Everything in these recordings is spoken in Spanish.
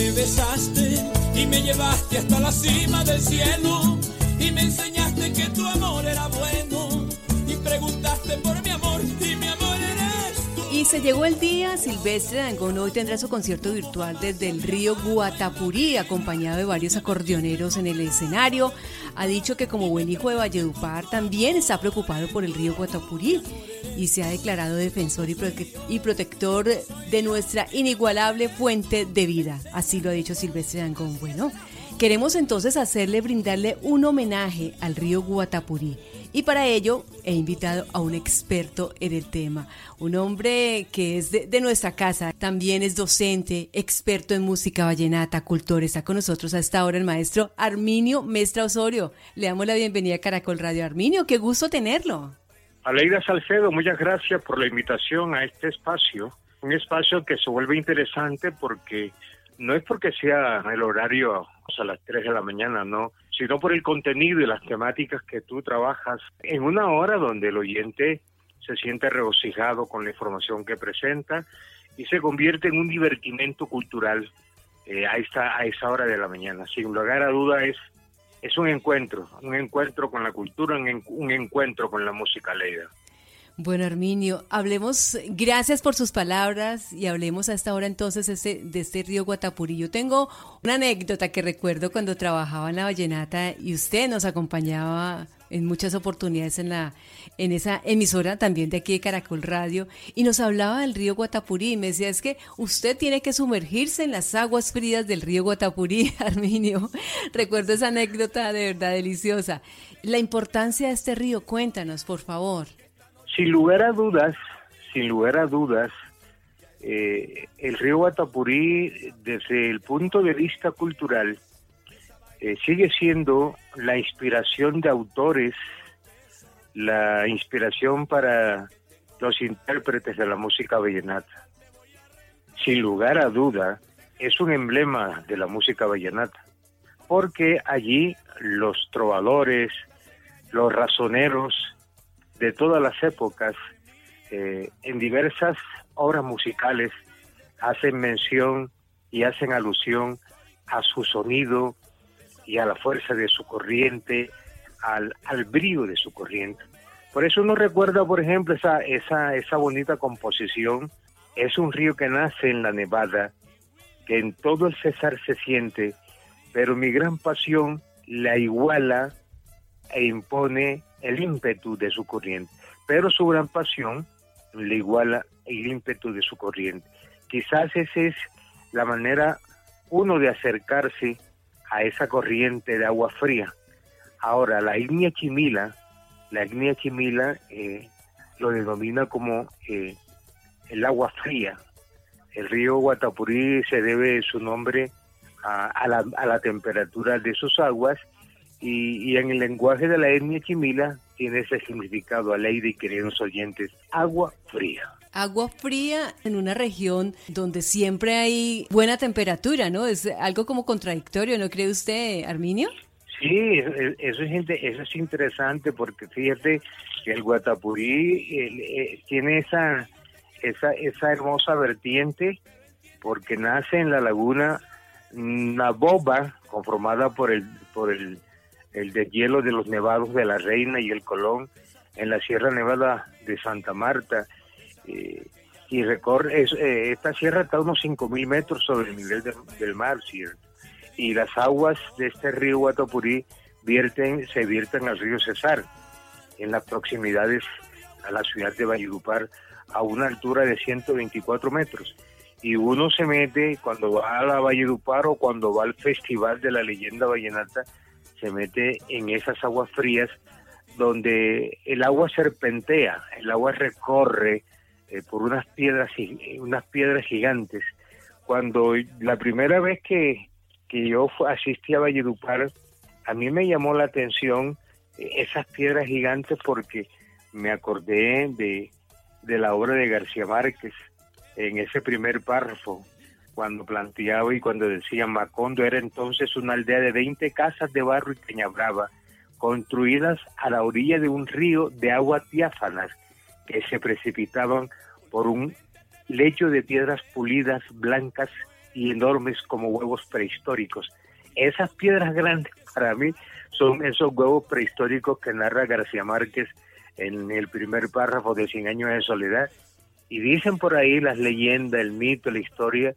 me besaste y me llevaste hasta la cima del cielo y me enseñaste que tu amor era bueno y preguntaste por mi amor Y se llegó el día, Silvestre Dangón hoy tendrá su concierto virtual desde el río Guatapurí, acompañado de varios acordeoneros en el escenario. Ha dicho que como buen hijo de Valledupar también está preocupado por el río Guatapurí y se ha declarado defensor y, y protector de nuestra inigualable fuente de vida. Así lo ha dicho Silvestre Dangón. Bueno, queremos entonces hacerle, brindarle un homenaje al río Guatapurí. Y para ello he invitado a un experto en el tema, un hombre que es de, nuestra casa, también es docente, experto en música vallenata, cultor. Está con nosotros a esta hora el maestro Arminio Mestra Osorio. Le damos la bienvenida a Caracol Radio. Arminio, qué gusto tenerlo. Aleida Salcedo, muchas gracias por la invitación a este espacio, un espacio que se vuelve interesante porque no es porque sea el horario a las 3 de la mañana, no, sino por el contenido y las temáticas que tú trabajas en una hora donde el oyente se siente regocijado con la información que presenta y se convierte en un divertimento cultural eh, a, esta, a esa hora de la mañana. Sin lugar a duda es es un encuentro, un encuentro con la cultura, un, encuentro con la música leida. Bueno, Arminio, hablemos, gracias por sus palabras y hablemos a esta hora entonces de este río Guatapurí. Yo tengo una anécdota que recuerdo cuando trabajaba en la Vallenata y usted nos acompañaba en muchas oportunidades en la en esa emisora también de aquí de Caracol Radio y nos hablaba del río Guatapurí y me decía es que usted tiene que sumergirse en las aguas frías del río Guatapurí, Arminio. Recuerdo esa anécdota de verdad deliciosa. La importancia de este río, cuéntanos, por favor. Sin lugar a dudas, sin lugar a dudas, eh, el río Guatapurí, desde el punto de vista cultural, eh, sigue siendo la inspiración de autores, la inspiración para los intérpretes de la música vallenata. Sin lugar a duda, es un emblema de la música vallenata, porque allí los trovadores, los razoneros de todas las épocas, eh, en diversas obras musicales, hacen mención y hacen alusión a su sonido, y a la fuerza de su corriente, al, al brillo de su corriente. Por eso uno recuerda, por ejemplo, esa, esa, esa bonita composición. Es un río que nace en la Nevada, que en todo el César se siente, pero mi gran pasión la iguala e impone el ímpetu de su corriente. Pero su gran pasión le iguala el ímpetu de su corriente. Quizás esa es la manera, uno, de acercarse a esa corriente de agua fría. Ahora, la ignia chimila, la ignia chimila eh, lo denomina como eh, el agua fría. El río Guatapurí se debe su nombre a, la, a la, temperatura de sus aguas y, en el lenguaje de la etnia chimila tiene ese significado, ley y queridos oyentes, agua fría agua fría en una región donde siempre hay buena temperatura, ¿no? Es algo como contradictorio, ¿no cree usted, Arminio? Sí, eso es, eso es interesante porque fíjate que el Guatapurí eh, tiene esa, esa, esa hermosa vertiente porque nace en la laguna Naboba, conformada por el, por el, el deshielo de los nevados de la Reina y el Colón en la Sierra Nevada de Santa Marta eh, y recorre, eh, esta sierra está a unos 5.000 metros sobre el nivel del mar, ¿cierto? Y las aguas de este río Guatapurí vierten, se vierten al río Cesar, en las proximidades a la ciudad de Valledupar, a una altura de 124 metros. Y uno se mete, cuando va a la Valledupar o cuando va al Festival de la Leyenda Vallenata, se mete en esas aguas frías donde el agua serpentea, el agua recorre eh, por unas piedras, unas piedras gigantes. Cuando la primera vez que, que yo asistí a Valledupar, a mí me llamó la atención eh, esas piedras gigantes porque me acordé de, de la obra de García Márquez en ese primer párrafo, cuando planteaba y cuando decía Macondo era entonces una aldea de 20 casas de barro y caña construidas a la orilla de un río de agua diáfanas que se precipitaban por un lecho de piedras pulidas blancas y enormes como huevos prehistóricos. Esas piedras grandes para mí son esos huevos prehistóricos que narra García Márquez en el primer párrafo de Cien años de soledad. Y dicen por ahí las leyendas, el mito, la historia,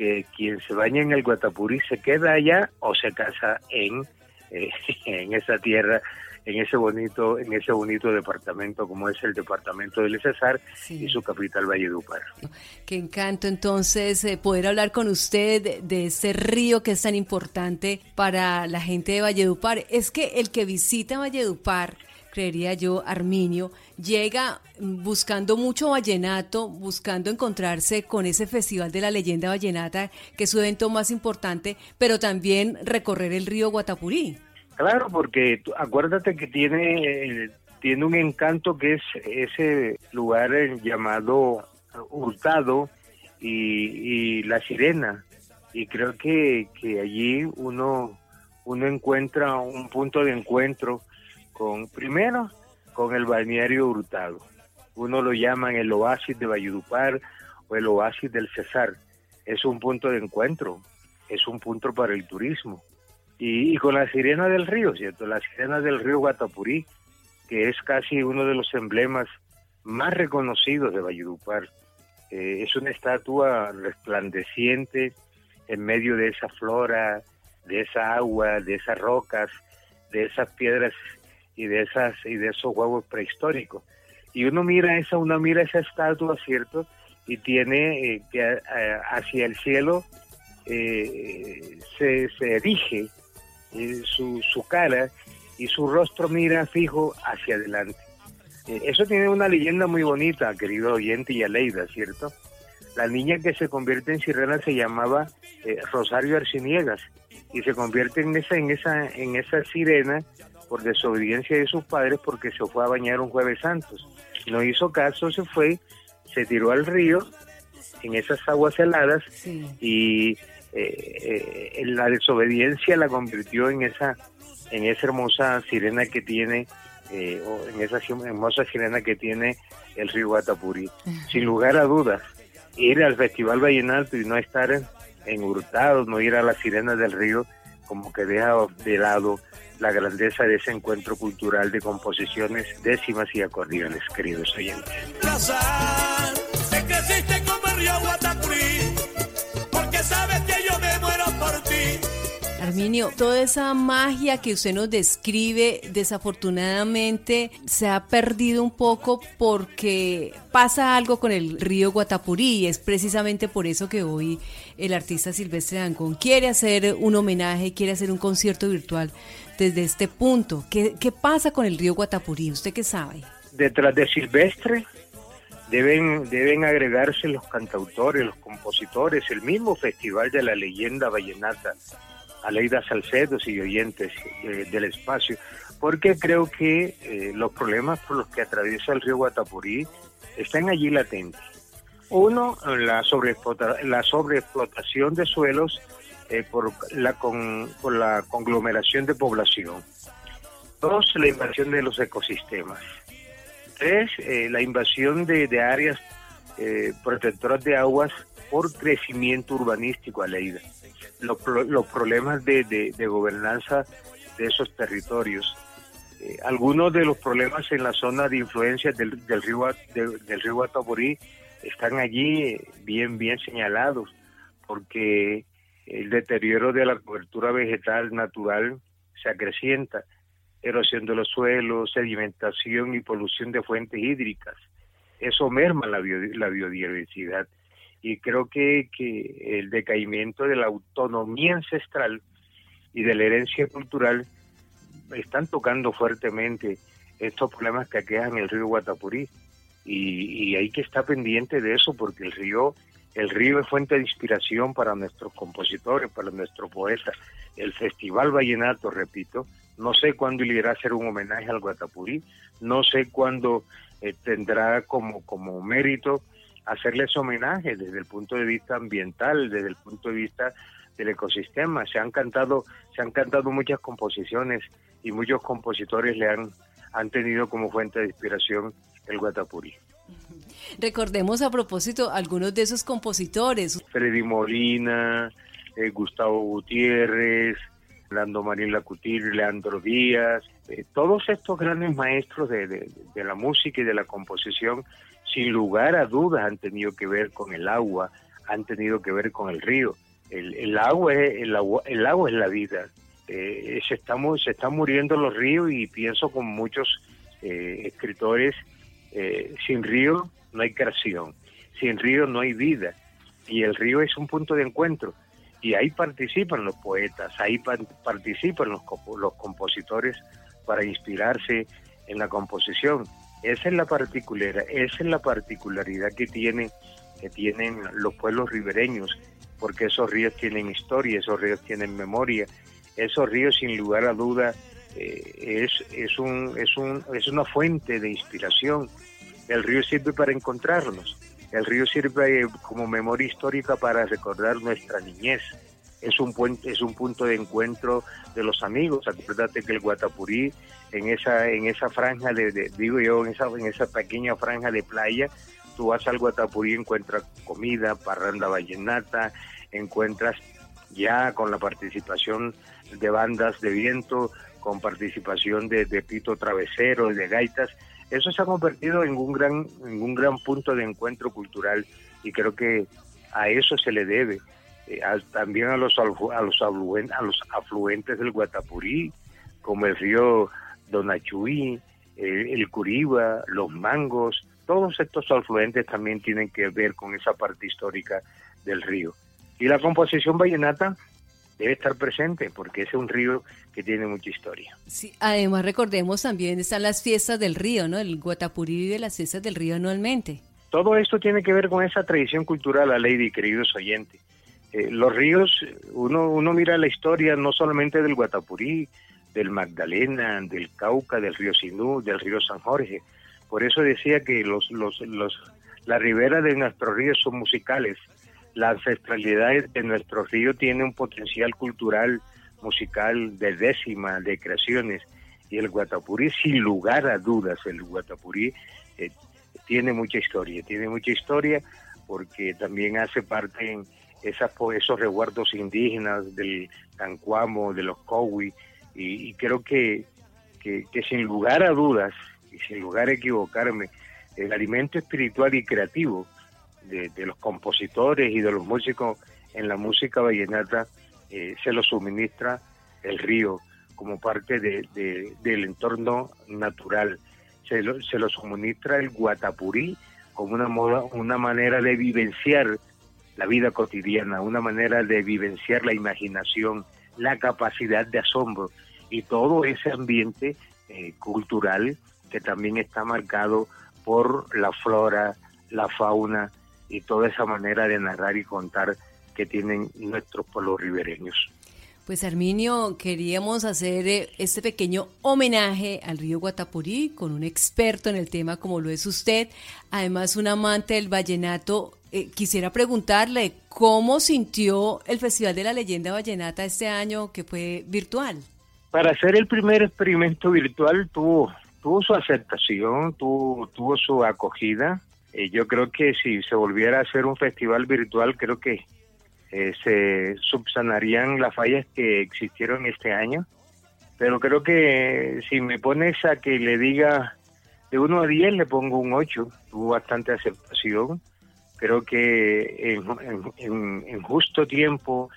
que quien se baña en el Guatapurí se queda allá o se casa en, eh, en esa tierra en ese bonito en ese bonito departamento como es el departamento del Cesar y su capital Valledupar. Qué encanto entonces eh, poder hablar con usted de, ese río que es tan importante para la gente de Valledupar. Es que el que visita Valledupar creería yo, Arminio, llega buscando mucho vallenato, buscando encontrarse con ese Festival de la Leyenda Vallenata, que es su evento más importante, pero también recorrer el río Guatapurí. Claro, porque acuérdate que tiene, tiene un encanto que es ese lugar llamado Hurtado y, La Sirena. Y creo que, que allí uno, uno encuentra un punto de encuentro con, primero, con el balneario Hurtado. Uno lo llaman el oasis de Valledupar o el oasis del Cesar. Es un punto de encuentro, es un punto para el turismo. Y, con la sirena del río, ¿cierto? La sirena del río Guatapurí, que es casi uno de los emblemas más reconocidos de Valledupar. Eh, es una estatua resplandeciente en medio de esa flora, de esa agua, de esas rocas, de esas piedras y de esas y de esos huevos prehistóricos. Y uno mira esa, uno mira esa estatua, ¿cierto? Y tiene eh, que eh, hacia el cielo eh, se, se erige su, su cara y su rostro mira fijo hacia adelante. eso tiene una leyenda muy bonita, querido oyente y Aleida, ¿cierto? La niña que se convierte en sirena se llamaba Rosario Arciniegas y se convierte en esa en esa en esa sirena por desobediencia de sus padres porque se fue a bañar un jueves santos. No hizo caso, se fue, se tiró al río en esas aguas heladas y eh, eh, la desobediencia la convirtió en esa en esa hermosa sirena que tiene eh, o en esa hermosa sirena que tiene el río Guatapurí. Sin lugar a dudas, ir al Festival Vallenato y no estar en, Hurtados, no ir a la sirena del río, como que deja de lado la grandeza de ese encuentro cultural de composiciones décimas y acordeones, queridos oyentes. Arminio, toda esa magia que usted nos describe, desafortunadamente se ha perdido un poco porque pasa algo con el río Guatapurí y es precisamente por eso que hoy el artista Silvestre Dancón quiere hacer un homenaje, quiere hacer un concierto virtual desde este punto. ¿Qué, qué pasa con el río Guatapurí? ¿Usted qué sabe? Detrás de Silvestre deben, deben agregarse los cantautores, los compositores, el mismo Festival de la Leyenda Vallenata Aleida Salcedos y oyentes eh, del espacio, porque creo que eh, los problemas por los que atraviesa el río Guatapurí están allí latentes. Uno, la sobreexplotación de suelos eh, por, la con, la conglomeración de población. Dos, la invasión de los ecosistemas. Tres, la invasión de, de áreas protectoras de aguas por crecimiento urbanístico, Aleida los, problemas de, gobernanza de esos territorios. Eh, algunos de los problemas en la zona de influencia del, del río del río Ataborí están allí eh, bien bien señalados porque el deterioro de la cobertura vegetal natural se acrecienta, erosión de los suelos, sedimentación y polución de fuentes hídricas. Eso merma la, biodiversidad y creo que, que el decaimiento de la autonomía ancestral y de la herencia cultural están tocando fuertemente estos problemas que aquejan el río Guatapurí y, hay que estar pendiente de eso porque el río el río es fuente de inspiración para nuestros compositores, para nuestros poetas. El Festival Vallenato, repito, no sé cuándo irá a hacer un homenaje al Guatapurí, no sé cuándo eh, tendrá como, como mérito hacerles homenaje desde el punto de vista ambiental, desde el punto de vista del ecosistema. Se han cantado, se han cantado muchas composiciones y muchos compositores le han, han tenido como fuente de inspiración el Guatapurí. Recordemos a propósito algunos de esos compositores. Freddy Molina, eh, Gustavo Gutiérrez, Lando Marín Lacutir, Leandro Díaz, eh, todos estos grandes maestros de, la música y de la composición, sin lugar a dudas han tenido que ver con el agua, han tenido que ver con el río. El, el agua, es, el, agua, el agua es la vida. Eh, se, estamos, se están muriendo los ríos y pienso con muchos eh, escritores, eh, sin río no hay creación, sin río no hay vida. Y el río es un punto de encuentro. Y ahí participan los poetas, ahí participan los, los compositores para inspirarse en la composición. Esa es la particular, esa es la particularidad que tienen que tienen los pueblos ribereños, porque esos ríos tienen historia, esos ríos tienen memoria, esos ríos sin lugar a duda eh, es, es, un, es, un, es una fuente de inspiración. El río sirve para encontrarnos, el río sirve como memoria histórica para recordar nuestra niñez. Es un, puente, es un punto de encuentro de los amigos. Acuérdate que el Guatapurí, en esa, en esa franja de, digo yo, en esa, en esa pequeña franja de playa, tú vas al Guatapurí y encuentras comida, parranda vallenata, encuentras ya con la participación de bandas de viento, con participación de, de pito travesero, de gaitas, eso se ha convertido en un gran en un gran punto de encuentro cultural y creo que a eso se le debe eh, también a los a los afluentes, a los afluentes del Guatapurí como el río Donachuí el Curiba los Mangos todos estos afluentes también tienen que ver con esa parte histórica del río. Y la composición vallenata debe estar presente porque es un río que tiene mucha historia. Sí, además recordemos también están las fiestas del río, ¿no? El Guatapurí de las fiestas del río anualmente. Todo esto tiene que ver con esa tradición cultural, a Lady, queridos oyentes. Eh, los ríos, uno, uno mira la historia no solamente del Guatapurí, del Magdalena, del Cauca, del río Sinú, del río San Jorge. Por eso decía que los, los, los, la ribera de nuestros ríos son musicales la ancestralidad de nuestro río tiene un potencial cultural, musical de décima, de creaciones, y el Guatapurí, sin lugar a dudas, el Guatapurí eh, tiene mucha historia, tiene mucha historia porque también hace parte en esas, esos resguardos indígenas del Tancuamo, de los Cowi, y, creo que, que, que sin lugar a dudas, y sin lugar a equivocarme, el alimento espiritual y creativo de, los compositores y de los músicos en la música vallenata eh, se lo suministra el río como parte de, del entorno natural. Se lo, se lo suministra el guatapurí como una, moda, una manera de vivenciar la vida cotidiana, una manera de vivenciar la imaginación, la capacidad de asombro y todo ese ambiente eh, cultural que también está marcado por la flora, la fauna, y toda esa manera de narrar y contar que tienen nuestros pueblos ribereños. Pues Arminio, queríamos hacer eh, este pequeño homenaje al río Guatapurí con un experto en el tema como lo es usted, además un amante del vallenato. Eh, quisiera preguntarle cómo sintió el Festival de la Leyenda Vallenata este año que fue virtual. Para hacer el primer experimento virtual tuvo, tuvo su aceptación, tuvo, tuvo su acogida. Eh, yo creo que si se volviera a hacer un festival virtual, creo que eh, se subsanarían las fallas que existieron este año. Pero creo que si me pones a que le diga de 1 a 10, le pongo un 8. Tuvo bastante aceptación. Creo que en, justo tiempo,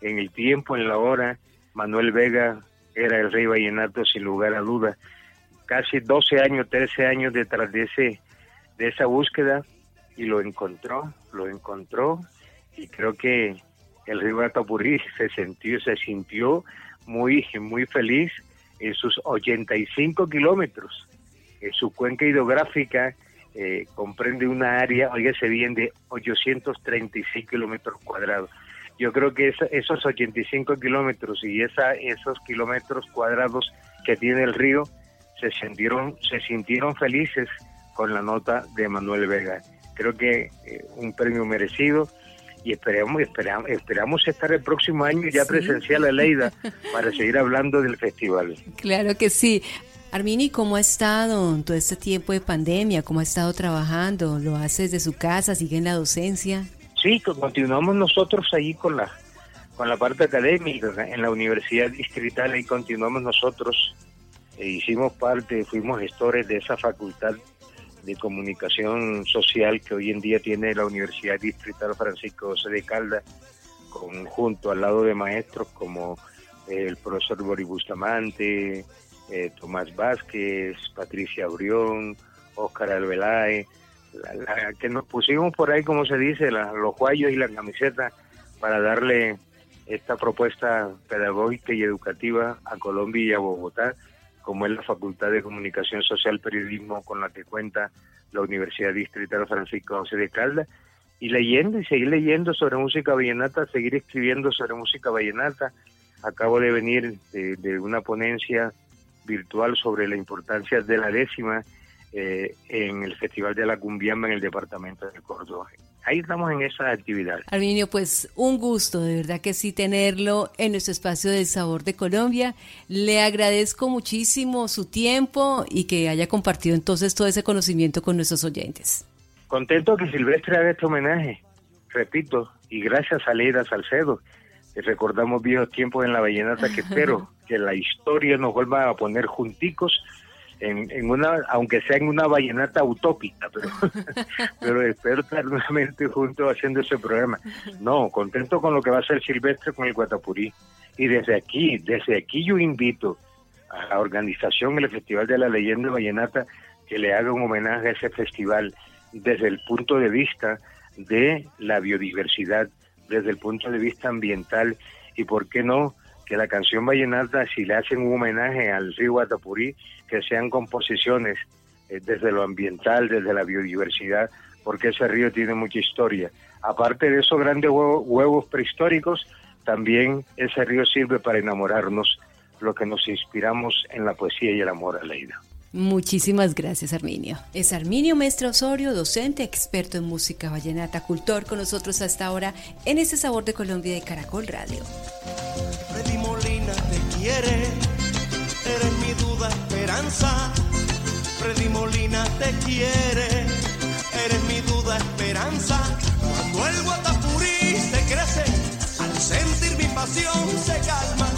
en el tiempo, en la hora, Manuel Vega era el rey vallenato sin lugar a dudas. Casi 12 años, 13 años detrás de ese de esa búsqueda y lo encontró, lo encontró y creo que el río Atapurrí se sintió, se sintió muy, muy feliz en sus 85 kilómetros. En su cuenca hidrográfica eh, comprende una área, se bien, de 836 kilómetros cuadrados. Yo creo que esos 85 kilómetros y esa, esos kilómetros cuadrados que tiene el río se sintieron, se sintieron felices con la nota de Manuel Vega. Creo que eh, un premio merecido y esperamos, esperamos, esperamos estar el próximo año ya presencial a Leida para seguir hablando del festival. Claro que sí. Armini, ¿cómo ha estado todo este tiempo de pandemia? ¿Cómo ha estado trabajando? ¿Lo hace desde su casa? ¿Sigue en la docencia? Sí, continuamos nosotros ahí con la con la parte académica en la Universidad Distrital, ahí continuamos nosotros. E hicimos parte, fuimos gestores de esa facultad de comunicación social que hoy en día tiene la Universidad Distrital Francisco José de Calda, junto al lado de maestros como el profesor Boris Bustamante, eh, Tomás Vázquez, Patricia Abrión, Óscar Alveláe, que nos pusimos por ahí, como se dice, los guayos y la camiseta para darle esta propuesta pedagógica y educativa a Colombia y a Bogotá, como es la Facultad de Comunicación Social Periodismo con la que cuenta la Universidad Distrital Francisco José de Calda, y leyendo y seguir leyendo sobre música vallenata, seguir escribiendo sobre música vallenata. Acabo de venir de una ponencia virtual sobre la importancia de la décima eh, en el Festival de la Cumbiamba en el departamento de Córdoba. Ahí estamos en esa actividad. Arminio, pues un gusto, de verdad que sí tenerlo en nuestro espacio del sabor de Colombia. Le agradezco muchísimo su tiempo y que haya compartido entonces todo ese conocimiento con nuestros oyentes. Contento que Silvestre haga este homenaje, repito, y gracias a Leida Salcedo, recordamos viejos tiempos en la vallenata que espero que la historia nos vuelva a poner junticos en, una, aunque sea en una vallenata utópica, pero, pero espero estar nuevamente juntos haciendo ese programa. No, contento con lo que va a ser Silvestre con el Guatapurí. Y desde aquí, desde aquí yo invito a la organización, el Festival de la Leyenda Vallenata, que le haga un homenaje a ese festival desde el punto de vista de la biodiversidad, desde el punto de vista ambiental y, ¿por qué no?, que la canción vallenata, si le hacen un homenaje al río Guatapurí, que sean composiciones eh, desde lo ambiental, desde la biodiversidad, porque ese río tiene mucha historia. Aparte de esos grandes huevos, prehistóricos, también ese río sirve para enamorarnos, lo que nos inspiramos en la poesía y el amor a Leida. Muchísimas gracias, Arminio. Es Arminio Mestre Osorio, docente, experto en música vallenata, cultor, con nosotros hasta ahora en ese Sabor de Colombia de Caracol Radio quiere, eres mi duda, esperanza. Freddy Molina te quiere, eres mi duda, esperanza. Cuando el guatapurí se crece, al sentir mi pasión se calma.